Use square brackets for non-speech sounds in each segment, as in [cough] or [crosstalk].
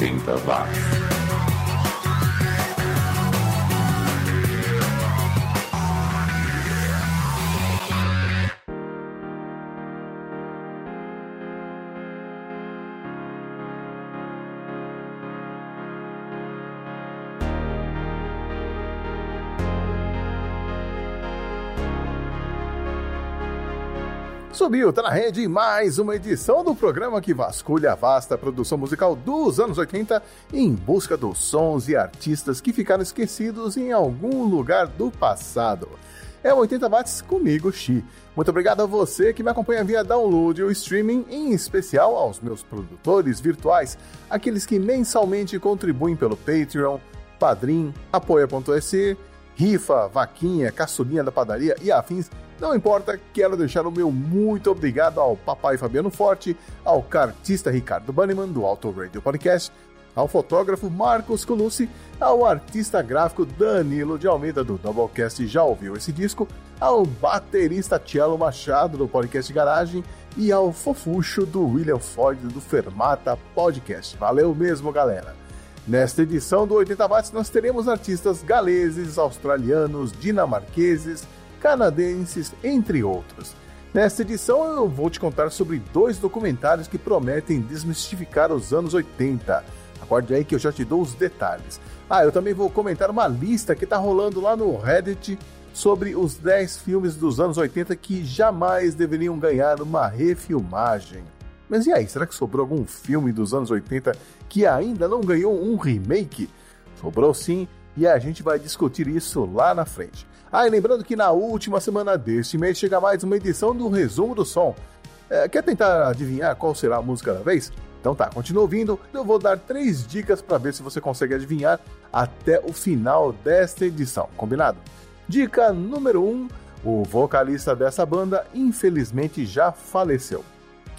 80 watts. Subiu, tá na rede mais uma edição do programa que vasculha a vasta produção musical dos anos 80 em busca dos sons e artistas que ficaram esquecidos em algum lugar do passado. É o 80 watts comigo, Xi. Muito obrigado a você que me acompanha via download ou streaming, em especial aos meus produtores virtuais, aqueles que mensalmente contribuem pelo Patreon, Padrim, Apoia.se, Rifa, Vaquinha, Caçulinha da Padaria e afins não importa, quero deixar o meu muito obrigado ao papai Fabiano Forte, ao cartista Ricardo Banniman, do Auto Radio Podcast, ao fotógrafo Marcos Colucci, ao artista gráfico Danilo de Almeida, do Doublecast Já Ouviu Esse Disco, ao baterista Tielo Machado, do Podcast Garagem, e ao fofucho do William Ford, do Fermata Podcast. Valeu mesmo, galera! Nesta edição do 80 Watts nós teremos artistas galeses, australianos, dinamarqueses, canadenses, entre outros. Nesta edição eu vou te contar sobre dois documentários que prometem desmistificar os anos 80. Aguarde aí que eu já te dou os detalhes. Ah, eu também vou comentar uma lista que está rolando lá no Reddit sobre os 10 filmes dos anos 80 que jamais deveriam ganhar uma refilmagem. Mas e aí, será que sobrou algum filme dos anos 80 que ainda não ganhou um remake? Sobrou sim, e a gente vai discutir isso lá na frente. Ah, e lembrando que na última semana deste mês chega mais uma edição do Resumo do Som. É, quer tentar adivinhar qual será a música da vez? Então tá, continua ouvindo. Eu vou dar três dicas para ver se você consegue adivinhar até o final desta edição, combinado? Dica número 1: um, o vocalista dessa banda infelizmente já faleceu.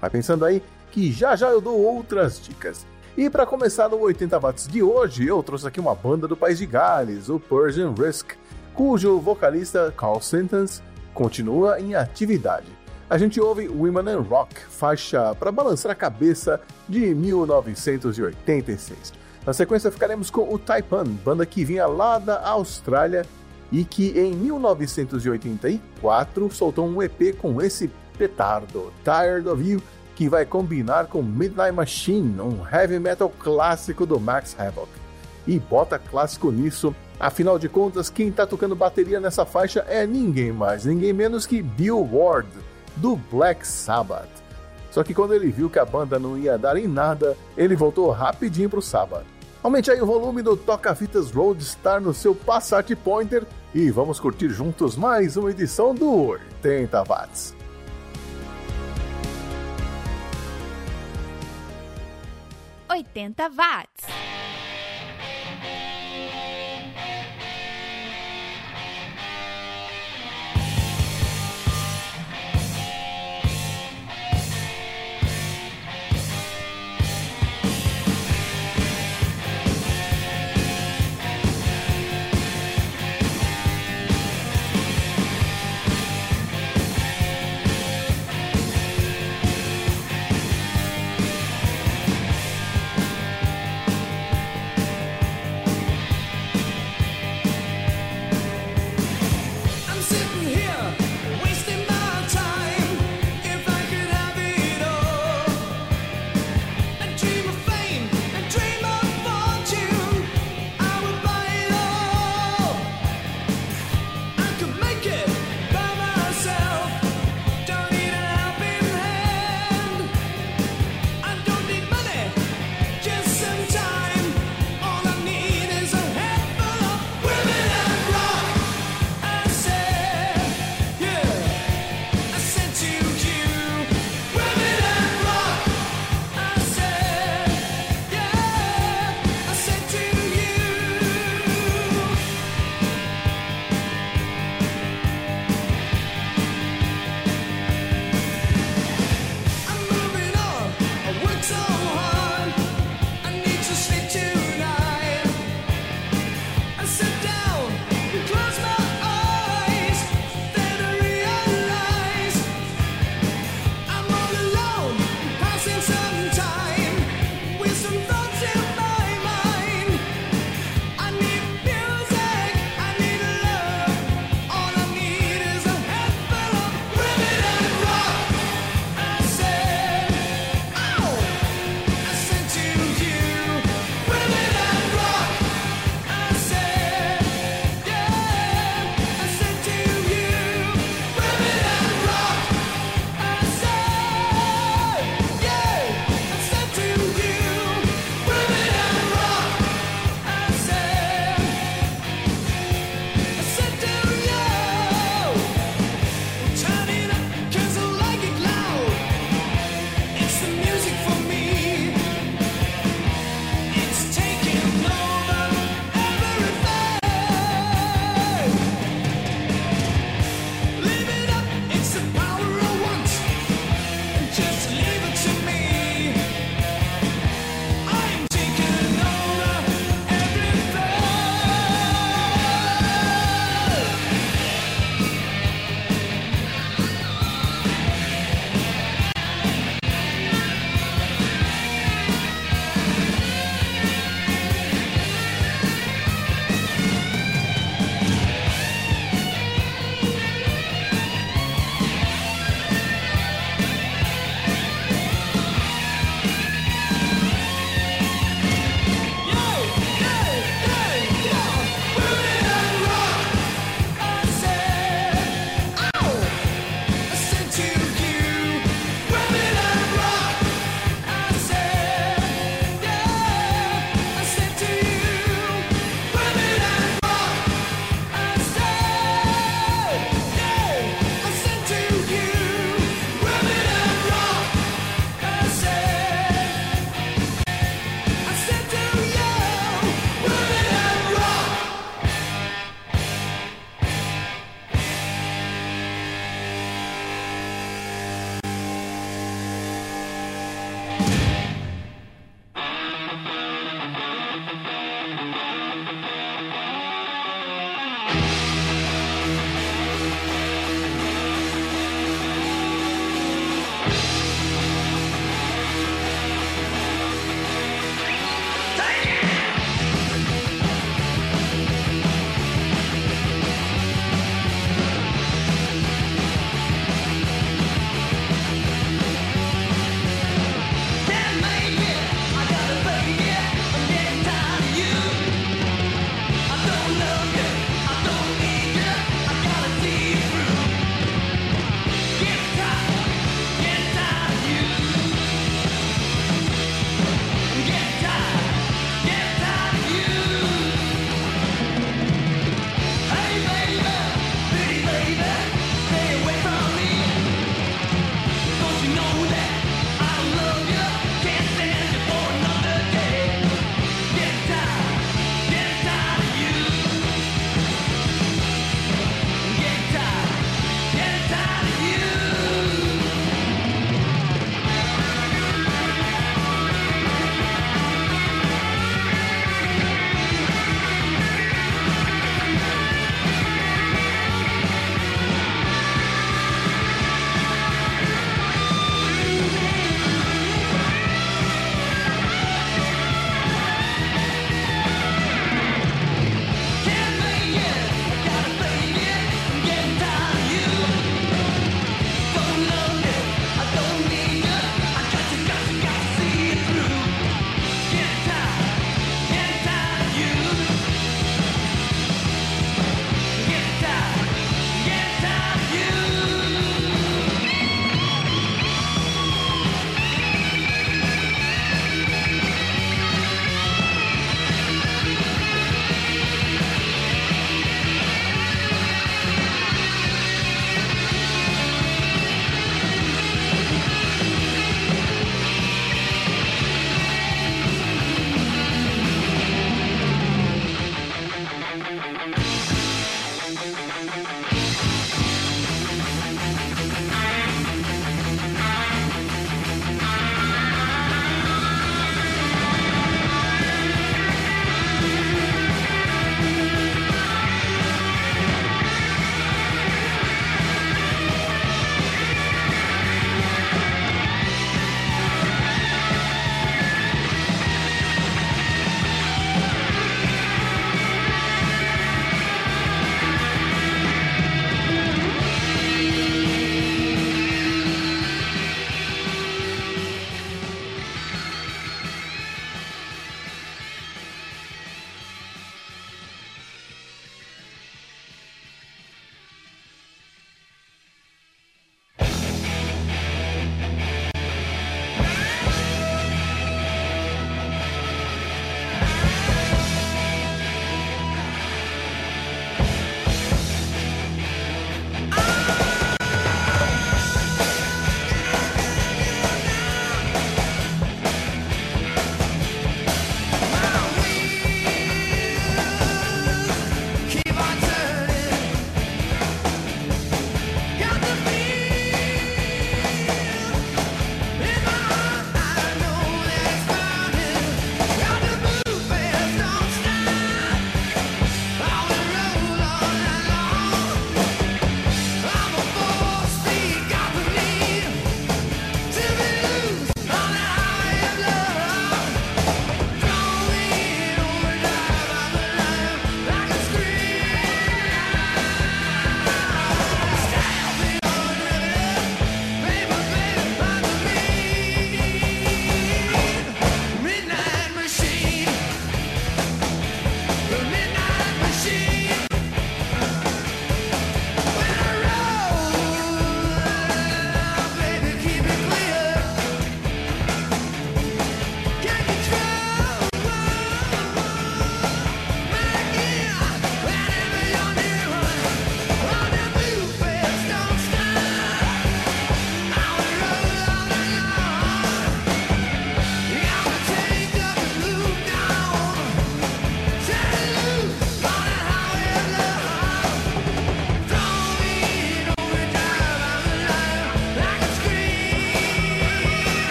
Vai pensando aí que já já eu dou outras dicas. E para começar no 80 watts de hoje, eu trouxe aqui uma banda do país de Gales, o Persian Risk cujo vocalista Carl Sentence continua em atividade. A gente ouve Women in Rock, faixa para balançar a cabeça de 1986. Na sequência ficaremos com o Taipan, banda que vinha lá da Austrália e que em 1984 soltou um EP com esse petardo, Tired of You, que vai combinar com Midnight Machine, um heavy metal clássico do Max Havoc. E bota clássico nisso Afinal de contas, quem está tocando bateria nessa faixa é ninguém mais, ninguém menos que Bill Ward, do Black Sabbath. Só que quando ele viu que a banda não ia dar em nada, ele voltou rapidinho pro Sabbath. Aumente aí o volume do Toca-Fitas Roadstar no seu Passat Pointer e vamos curtir juntos mais uma edição do 80 Watts. 80 watts.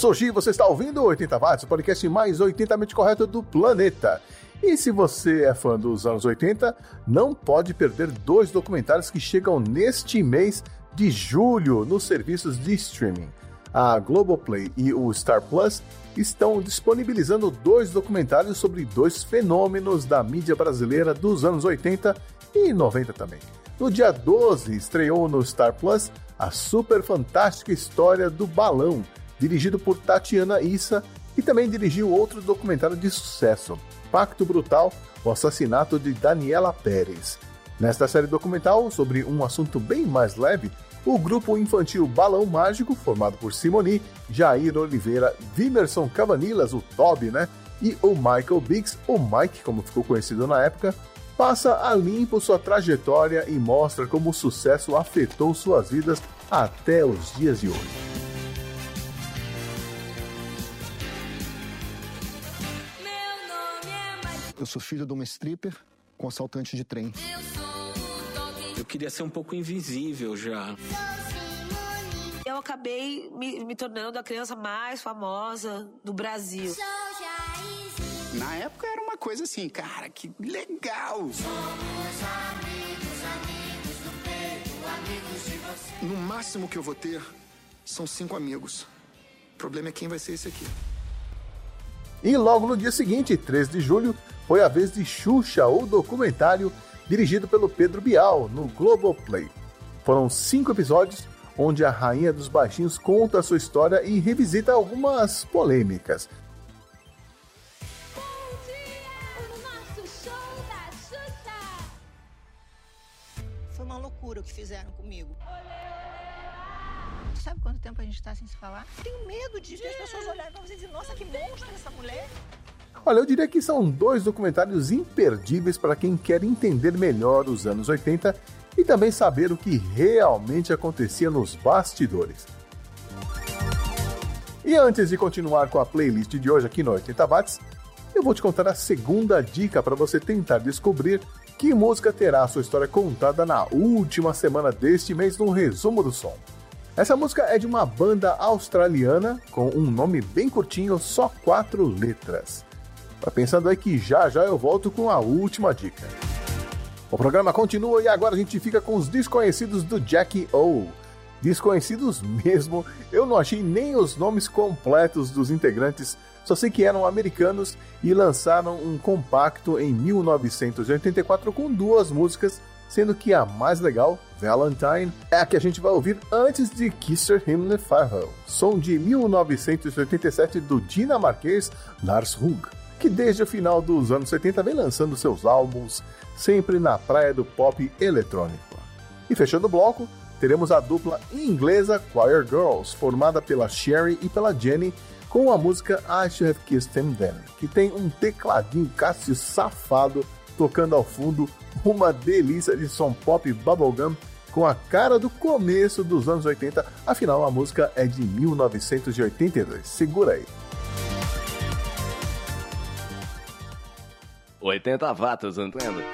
Sou o Gi, você está ouvindo 80 Watts, o podcast mais 80mente correto do planeta. E se você é fã dos anos 80, não pode perder dois documentários que chegam neste mês de julho nos serviços de streaming. A Globoplay e o Star Plus estão disponibilizando dois documentários sobre dois fenômenos da mídia brasileira dos anos 80 e 90 também. No dia 12, estreou no Star Plus a super fantástica história do balão, dirigido por Tatiana Issa, e também dirigiu outro documentário de sucesso, Pacto Brutal, o assassinato de Daniela Pérez. Nesta série documental, sobre um assunto bem mais leve, o grupo infantil Balão Mágico, formado por Simoni, Jair Oliveira, Vimerson Cavanilas, o Toby, né? E o Michael Biggs, o Mike, como ficou conhecido na época, passa a limpo sua trajetória e mostra como o sucesso afetou suas vidas até os dias de hoje. Eu sou filho de uma stripper com assaltante de trem. Eu queria ser um pouco invisível já. Eu acabei me, me tornando a criança mais famosa do Brasil. Na época era uma coisa assim, cara, que legal. No máximo que eu vou ter são cinco amigos. O problema é quem vai ser esse aqui. E logo no dia seguinte, 3 de julho, foi a vez de Xuxa, o documentário dirigido pelo Pedro Bial, no Globoplay. Foram cinco episódios onde a Rainha dos Baixinhos conta a sua história e revisita algumas polêmicas. Foi uma loucura o que fizeram comigo. Sabe quanto tempo a gente tá sem se falar? Tenho medo de, de as pessoas olharem pra você e dizer, nossa, que monstro essa mulher. Olha, eu diria que são dois documentários imperdíveis para quem quer entender melhor os anos 80 e também saber o que realmente acontecia nos bastidores. E antes de continuar com a playlist de hoje aqui no 80 Watts, eu vou te contar a segunda dica para você tentar descobrir que música terá sua história contada na última semana deste mês no resumo do som. Essa música é de uma banda australiana com um nome bem curtinho, só quatro letras. Tá pensando aí que já já eu volto com a última dica. O programa continua e agora a gente fica com os desconhecidos do Jack O. Desconhecidos mesmo, eu não achei nem os nomes completos dos integrantes, só sei que eram americanos e lançaram um compacto em 1984 com duas músicas, sendo que a mais legal, Valentine, é a que a gente vai ouvir antes de Kisser Himmler Farvel, som de 1987 do dinamarquês Lars Hug que desde o final dos anos 70 vem lançando seus álbuns, sempre na praia do pop eletrônico. E fechando o bloco, teremos a dupla inglesa Choir Girls, formada pela Sherry e pela Jenny, com a música I Should Have Kissed Him Then, que tem um tecladinho Cássio safado tocando ao fundo, uma delícia de som pop bubblegum com a cara do começo dos anos 80, afinal a música é de 1982. Segura aí. 80 watts, entende?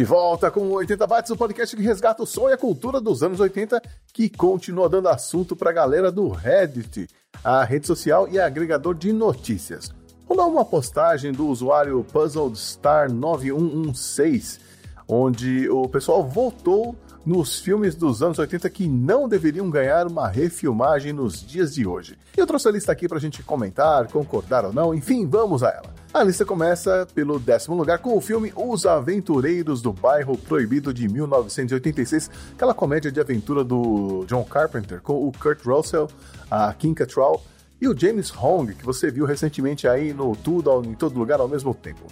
De volta com o 80 Watts, o podcast que resgata o som e a cultura dos anos 80, que continua dando assunto pra galera do Reddit, a rede social e agregador de notícias. Rolou uma postagem do usuário PuzzledStar9116, onde o pessoal voltou nos filmes dos anos 80 que não deveriam ganhar uma refilmagem nos dias de hoje. Eu trouxe a lista aqui pra gente comentar, concordar ou não, enfim, vamos a ela. A lista começa pelo décimo lugar com o filme Os Aventureiros do Bairro Proibido de 1986, aquela comédia de aventura do John Carpenter com o Kurt Russell, a Kim Cattrall e o James Hong, que você viu recentemente aí no Tudo em Todo Lugar ao mesmo tempo.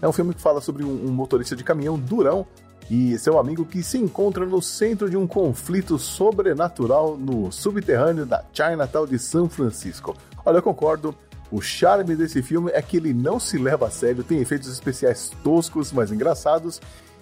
É um filme que fala sobre um motorista de caminhão durão e seu amigo que se encontra no centro de um conflito sobrenatural no subterrâneo da Chinatown de São Francisco. Olha, eu concordo. O charme desse filme é que ele não se leva a sério, tem efeitos especiais toscos, mas engraçados,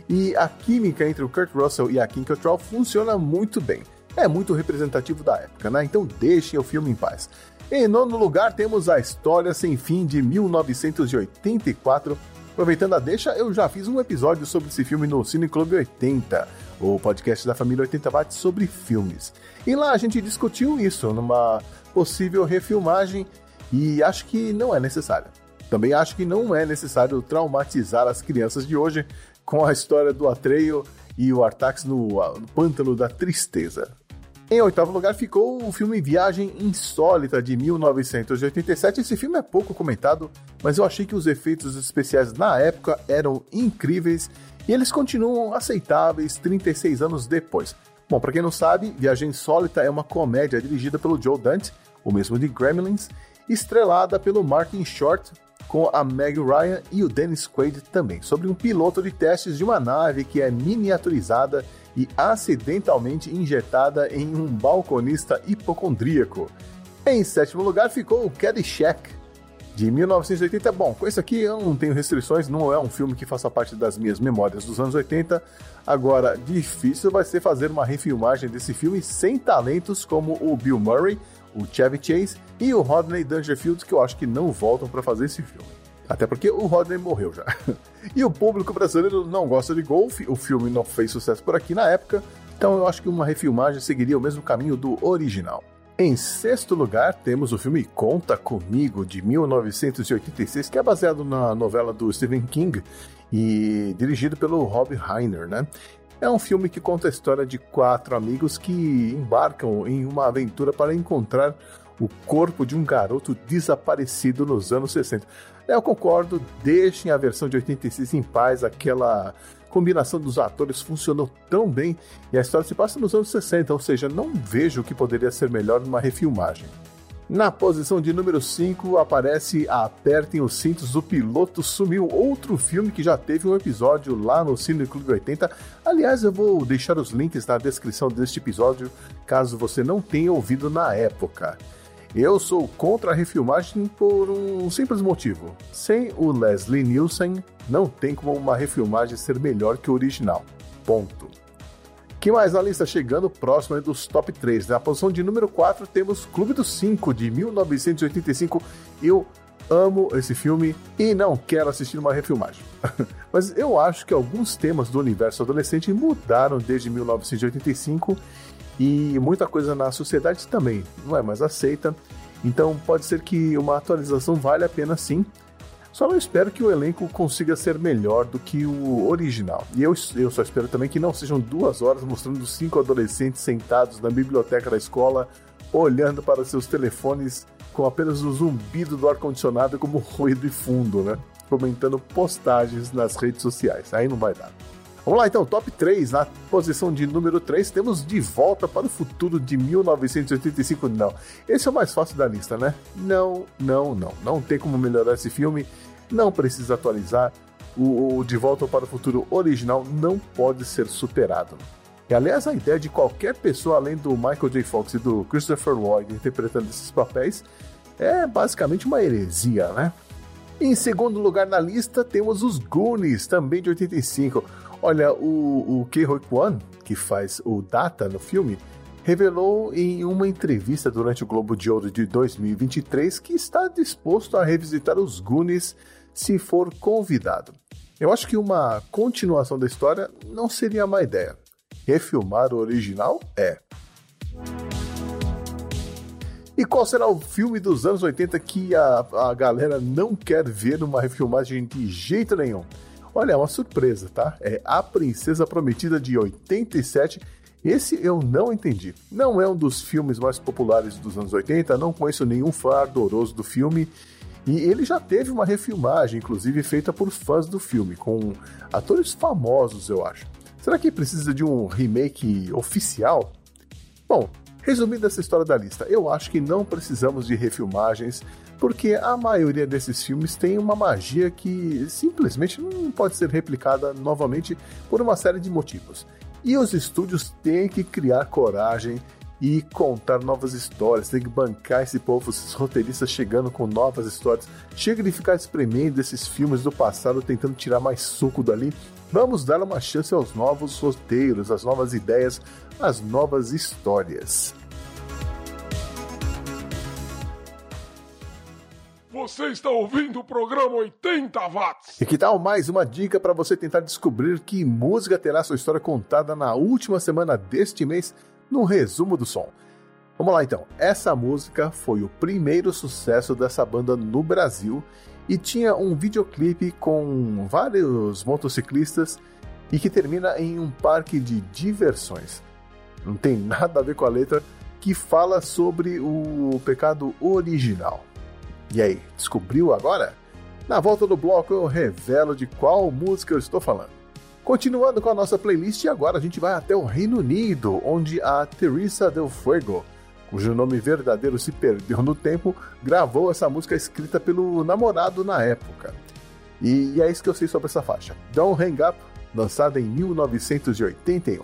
e a química entre o Kurt Russell e a Kim Cattrall funciona muito bem. É muito representativo da época, né? Então deixem o filme em paz. Em nono lugar temos A História Sem Fim de 1984. Aproveitando a deixa, eu já fiz um episódio sobre esse filme no Cine Clube 80, o podcast da família 80 Watts sobre filmes. E lá a gente discutiu isso numa possível refilmagem e acho que não é necessário. Também acho que não é necessário traumatizar as crianças de hoje com a história do Atreio e o Artax no, no pântano da tristeza. Em oitavo lugar ficou o filme Viagem Insólita de 1987. Esse filme é pouco comentado, mas eu achei que os efeitos especiais na época eram incríveis e eles continuam aceitáveis 36 anos depois. Bom, para quem não sabe, Viagem Insólita é uma comédia dirigida pelo Joe Dante, o mesmo de Gremlins, estrelada pelo Martin Short, com a Meg Ryan e o Dennis Quaid também, sobre um piloto de testes de uma nave que é miniaturizada e acidentalmente injetada em um balconista hipocondríaco. Em sétimo lugar ficou o Caddyshack, de 1980. Bom, com isso aqui eu não tenho restrições, não é um filme que faça parte das minhas memórias dos anos 80. Agora, difícil vai ser fazer uma refilmagem desse filme sem talentos como o Bill Murray, o Chevy Chase e o Rodney Dangerfield, que eu acho que não voltam para fazer esse filme. Até porque o Rodney morreu já. [laughs] E o público brasileiro não gosta de golfe, o filme não fez sucesso por aqui na época, então eu acho que uma refilmagem seguiria o mesmo caminho do original. Em sexto lugar, temos o filme Conta Comigo, de 1986, que é baseado na novela do Stephen King e dirigido pelo Rob Reiner, né? É um filme que conta a história de quatro amigos que embarcam em uma aventura para encontrar o corpo de um garoto desaparecido nos anos 60. Eu concordo, deixem a versão de 86 em paz, aquela combinação dos atores funcionou tão bem e a história se passa nos anos 60, ou seja, não vejo o que poderia ser melhor numa refilmagem. Na posição de número 5 aparece Apertem os Cintos, o Piloto Sumiu, outro filme que já teve um episódio lá no Cine Clube 80. Aliás, eu vou deixar os links na descrição deste episódio, caso você não tenha ouvido na época. Eu sou contra a refilmagem por um simples motivo. Sem o Leslie Nielsen, não tem como uma refilmagem ser melhor que o original. Ponto. Que mais na lista chegando próximo dos top 3. Na posição de número 4 temos Clube dos 5 de 1985. Eu amo esse filme e não quero assistir uma refilmagem. [laughs] Mas eu acho que alguns temas do universo adolescente mudaram desde 1985 e muita coisa na sociedade também não é mais aceita. Então pode ser que uma atualização vale a pena sim. Só não espero que o elenco consiga ser melhor do que o original. E eu, eu só espero também que não sejam duas horas mostrando cinco adolescentes sentados na biblioteca da escola, olhando para seus telefones com apenas o zumbido do ar-condicionado como [laughs] ruído de fundo, né? Comentando postagens nas redes sociais. Aí não vai dar. Vamos lá então, top 3. Na posição de número 3 temos De Volta para o Futuro de 1985. Não, esse é o mais fácil da lista, né? Não, não, não. Não tem como melhorar esse filme. Não precisa atualizar. O, o De Volta para o Futuro original não pode ser superado. E aliás, a ideia de qualquer pessoa além do Michael J. Fox e do Christopher Lloyd interpretando esses papéis é basicamente uma heresia, né? Em segundo lugar na lista temos os Goonies, também de 85. Olha, o, o Ke Kwan, que faz o Data no filme, revelou em uma entrevista durante o Globo de Ouro de 2023 que está disposto a revisitar os Goonies se for convidado. Eu acho que uma continuação da história não seria má ideia. Refilmar o original é. E qual será o filme dos anos 80 que a, a galera não quer ver uma refilmagem de jeito nenhum? Olha, é uma surpresa, tá? É A Princesa Prometida de 87. Esse eu não entendi. Não é um dos filmes mais populares dos anos 80, não conheço nenhum fã ardoroso do filme. E ele já teve uma refilmagem, inclusive feita por fãs do filme, com atores famosos, eu acho. Será que precisa de um remake oficial? Bom, resumindo essa história da lista, eu acho que não precisamos de refilmagens, porque a maioria desses filmes tem uma magia que simplesmente não pode ser replicada novamente por uma série de motivos. E os estúdios têm que criar coragem e contar novas histórias, tem que bancar esse povo, esses roteiristas chegando com novas histórias. Chega de ficar espremendo esses filmes do passado, tentando tirar mais suco dali. Vamos dar uma chance aos novos roteiros, às novas ideias, às novas histórias. Você está ouvindo o programa 80 Watts. E que tal mais uma dica para você tentar descobrir que música terá sua história contada na última semana deste mês no resumo do som? Vamos lá então. Essa música foi o primeiro sucesso dessa banda no Brasil e tinha um videoclipe com vários motociclistas e que termina em um parque de diversões. Não tem [laughs] nada a ver com a letra que fala sobre o pecado original. E aí, descobriu agora? Na volta do bloco eu revelo de qual música eu estou falando. Continuando com a nossa playlist, agora a gente vai até o Reino Unido, onde a Teresa Del Fuego, cujo nome verdadeiro se perdeu no tempo, gravou essa música escrita pelo namorado na época. E é isso que eu sei sobre essa faixa. Don't Hang Up, lançada em 1981.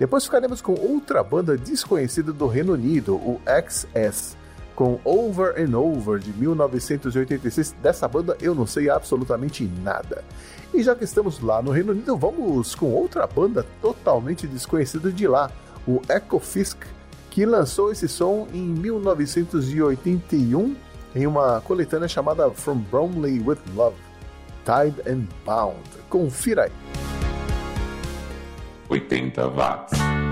Depois ficaremos com outra banda desconhecida do Reino Unido, o XS com Over and Over de 1986. Dessa banda eu não sei absolutamente nada. E já que estamos lá no Reino Unido, vamos com outra banda totalmente desconhecida de lá, o Echo Fisk, que lançou esse som em 1981 em uma coletânea chamada From Bromley with Love, Tied and Bound. Confira aí. 80 watts.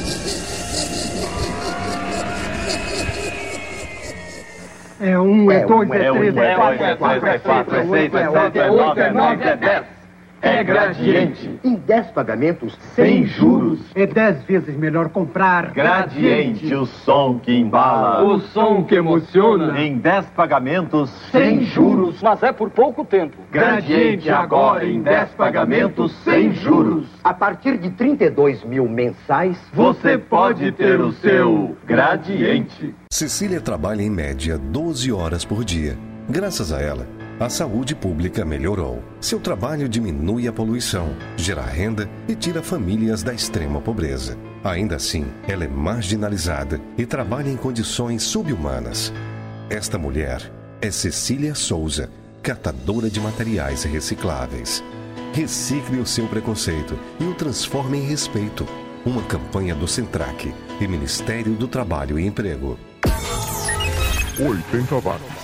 É um, é É dois, é é três, é é quatro, é quatro, é quatro, seis, é sete, é oito, é nove, é dez. É gradiente. Em 10 pagamentos sem juros. É dez vezes melhor comprar. Gradiente, o som que embala. O som que emociona. Em 10 pagamentos Sem juros. Mas é por pouco tempo. Gradiente agora em 10 pagamentos sem juros. A partir de 32 mil mensais. Você pode ter o seu gradiente. Cecília trabalha em média 12 horas por dia. Graças a ela, a saúde pública melhorou. Seu trabalho diminui a poluição, gera renda e tira famílias da extrema pobreza. Ainda assim, ela é marginalizada e trabalha em condições subhumanas. Esta mulher é Cecília Souza, catadora de materiais recicláveis. Recicle o seu preconceito e o transforme em respeito. Uma campanha do Centrac e Ministério do Trabalho e Emprego. 80 watts.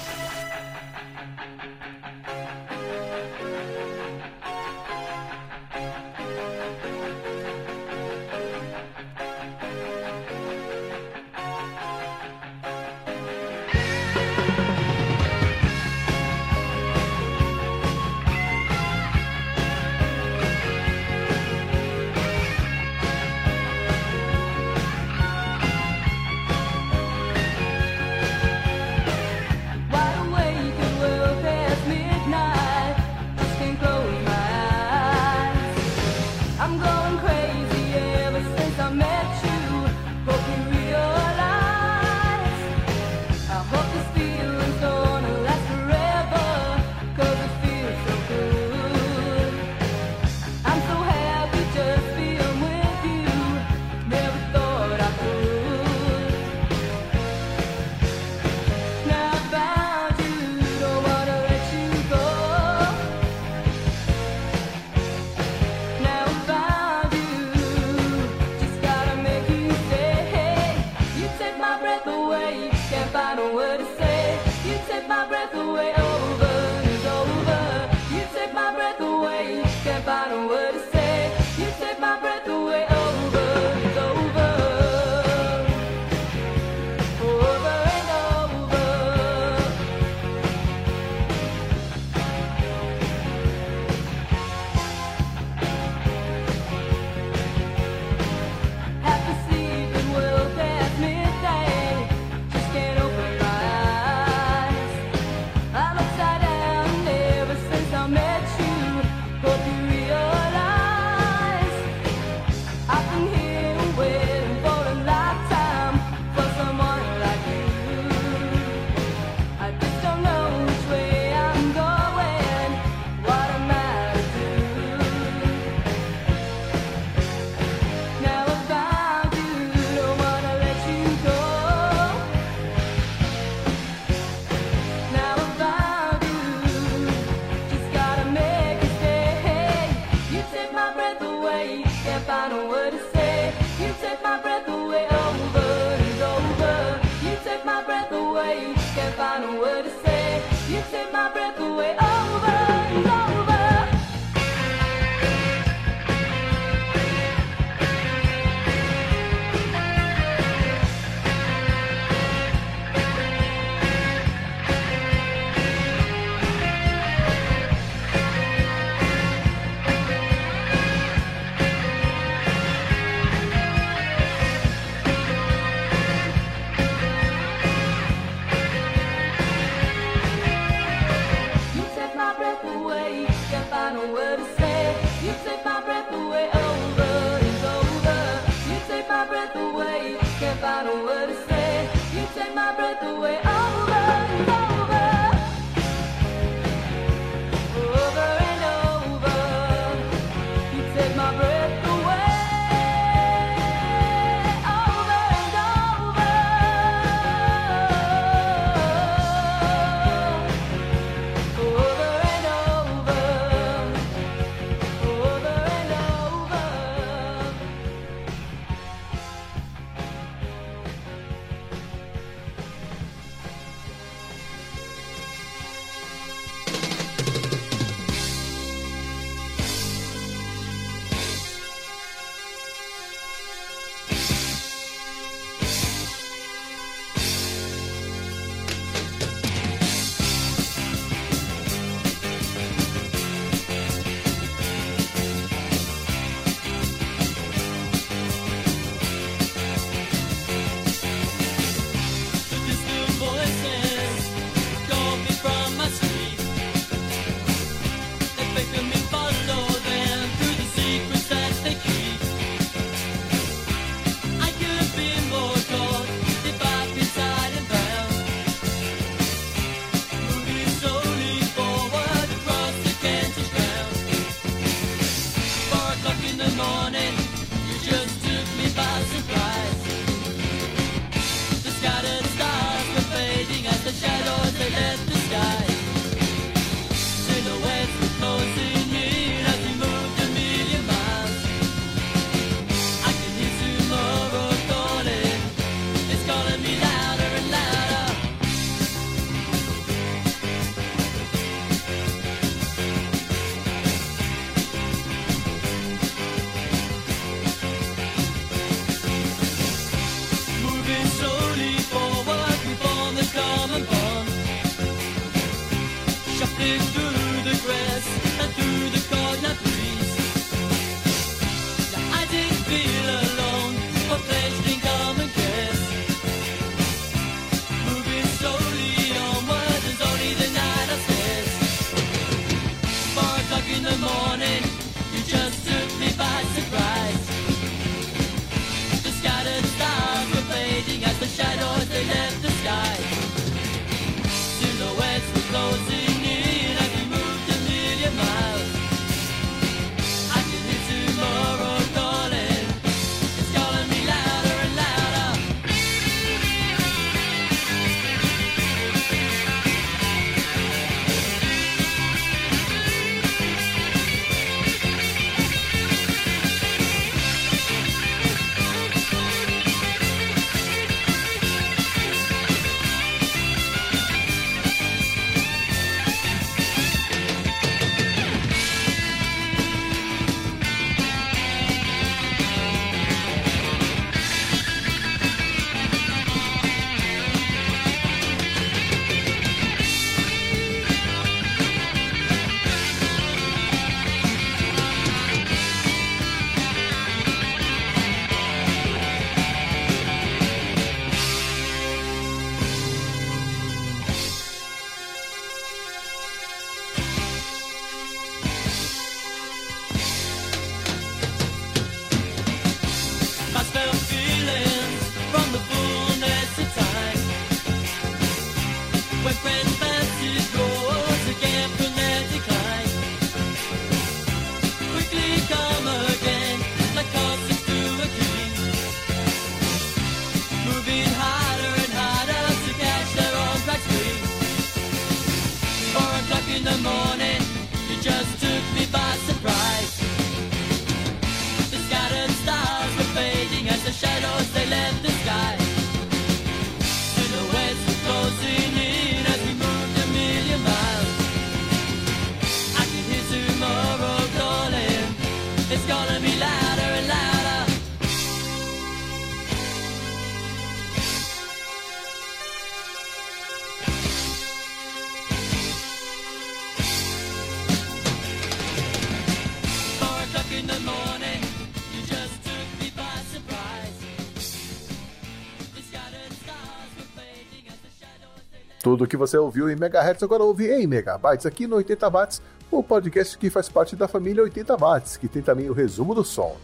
Tudo que você ouviu em megahertz agora ouve em megabytes aqui no 80 watts, o podcast que faz parte da família 80 watts, que tem também o resumo do som.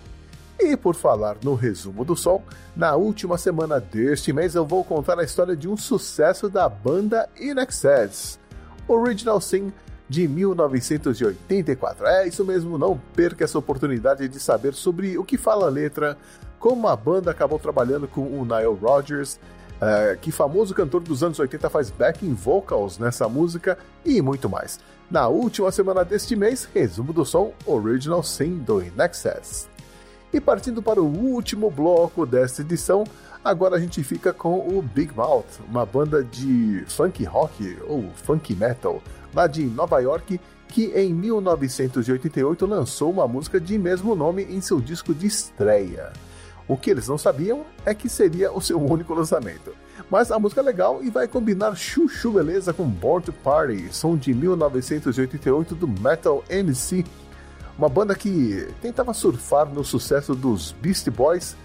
E por falar no resumo do som, na última semana deste mês eu vou contar a história de um sucesso da banda In Excess, Original Sin de 1984. É isso mesmo, não perca essa oportunidade de saber sobre o que fala a letra, como a banda acabou trabalhando com o Nile Rodgers, eh, que famoso cantor dos anos 80 faz backing vocals nessa música e muito mais. Na última semana deste mês, resumo do som Original Sin do In Excess. E partindo para o último bloco desta edição, agora a gente fica com o Big Mouth, uma banda de funk rock ou funk metal lá de Nova York, que em 1988 lançou uma música de mesmo nome em seu disco de estreia. O que eles não sabiam é que seria o seu único lançamento. Mas a música é legal e vai combinar chuchu beleza com Born to Party, som de 1988 do Metal MC, uma banda que tentava surfar no sucesso dos Beastie Boys,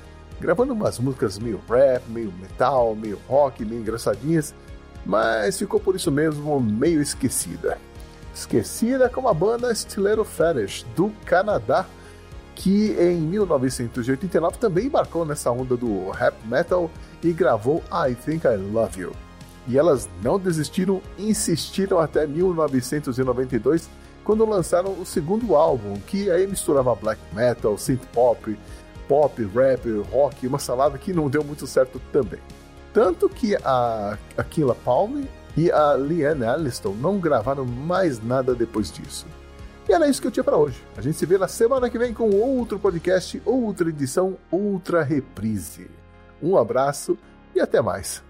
gravando umas músicas meio rap, meio metal, meio rock, meio engraçadinhas, mas ficou por isso mesmo meio esquecida. Esquecida como a banda Stiletto Fetish, do Canadá, que em 1989 também embarcou nessa onda do rap metal e gravou I Think I Love You. E elas não desistiram insistiram até 1992, quando lançaram o segundo álbum, que aí misturava black metal, synth pop, pop, rap, rock, uma salada que não deu muito certo também. Tanto que a Aquila Palme e a Leanne Alliston não gravaram mais nada depois disso. E era isso que eu tinha para hoje. A gente se vê na semana que vem com outro podcast, outra edição, outra reprise. Um abraço e até mais.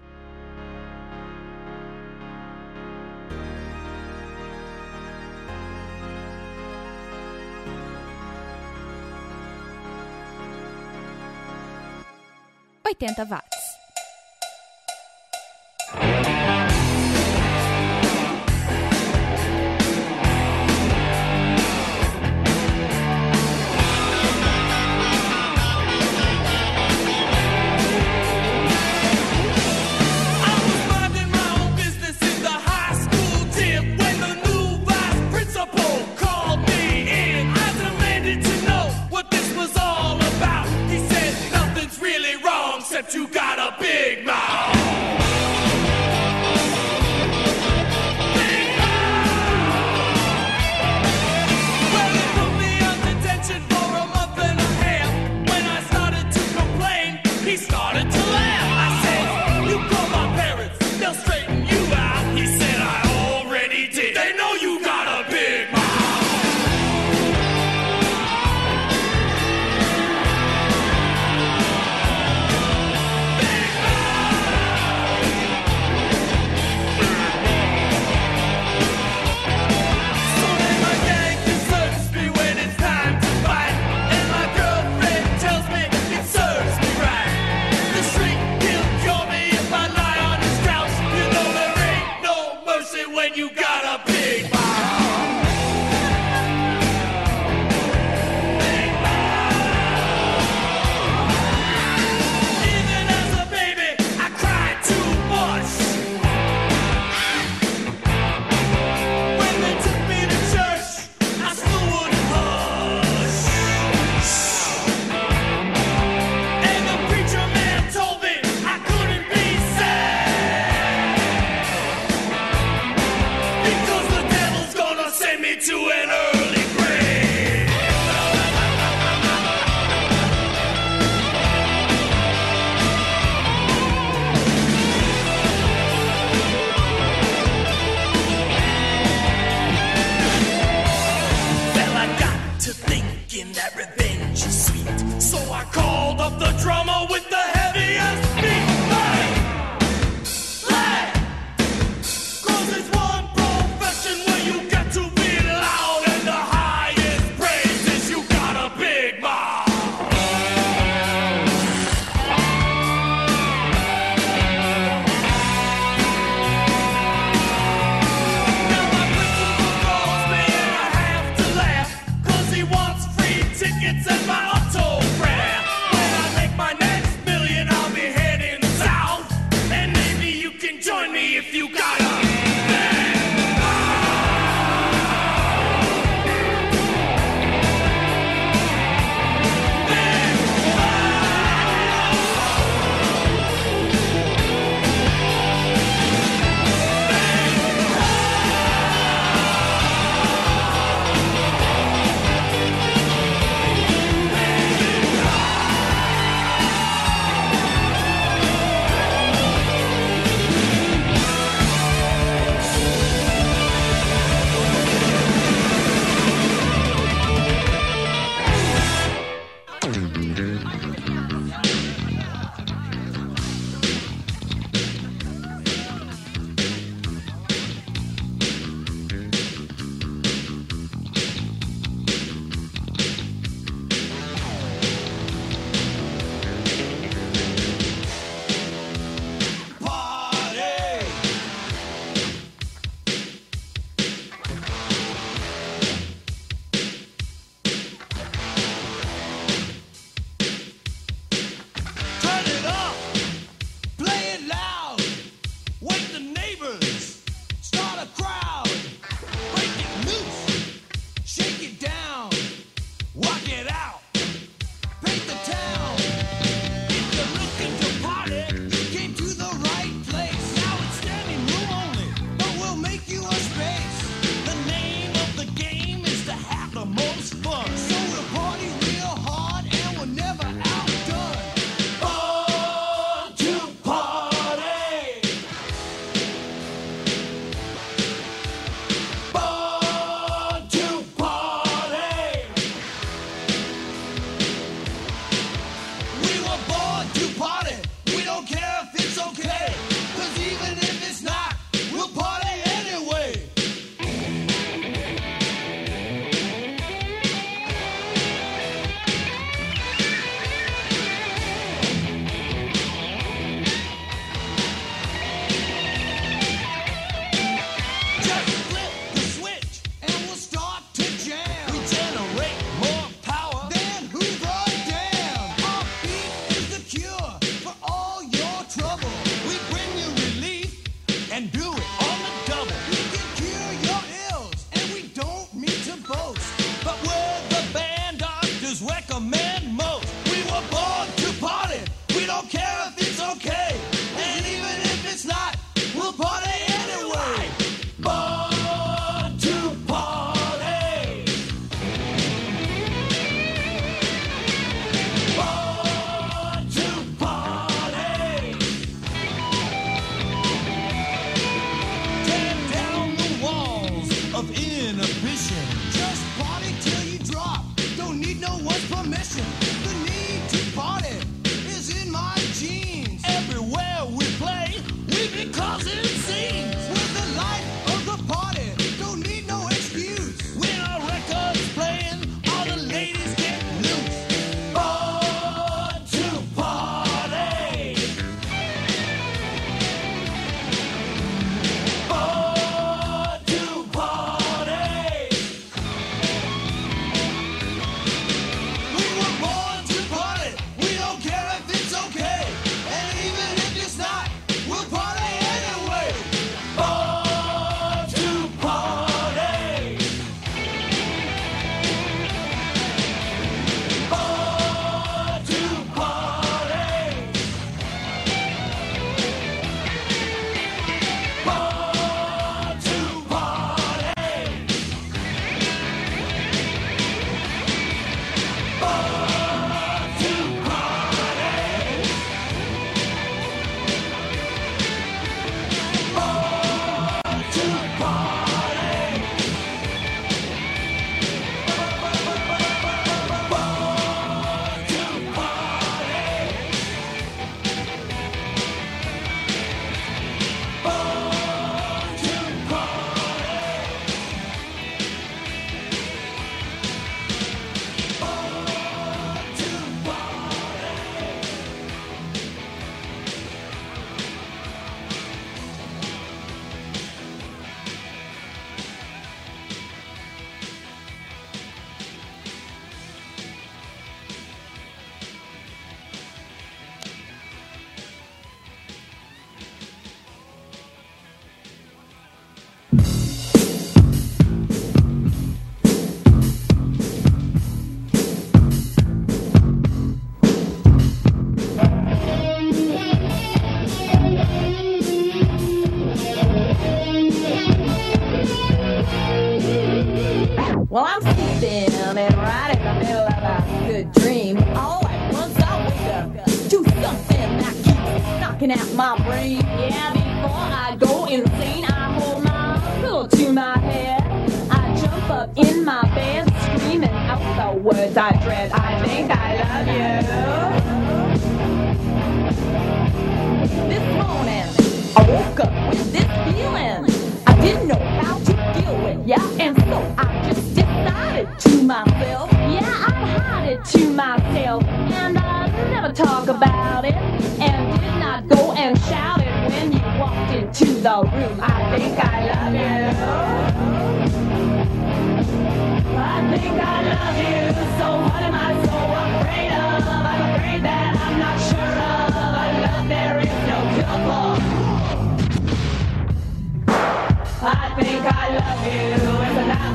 Oitenta watts.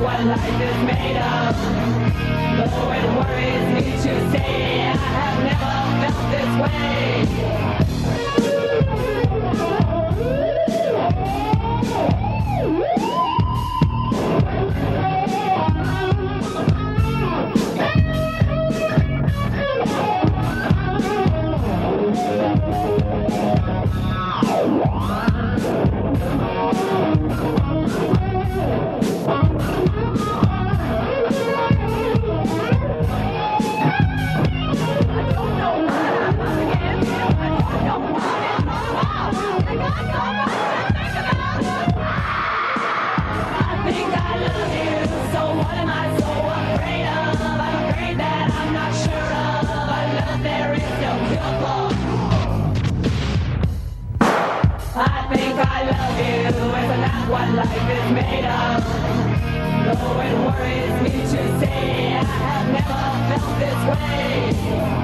what life is made of Though it worries me to say I have never felt this way what life is made of. Though it worries me to say I have never felt this way.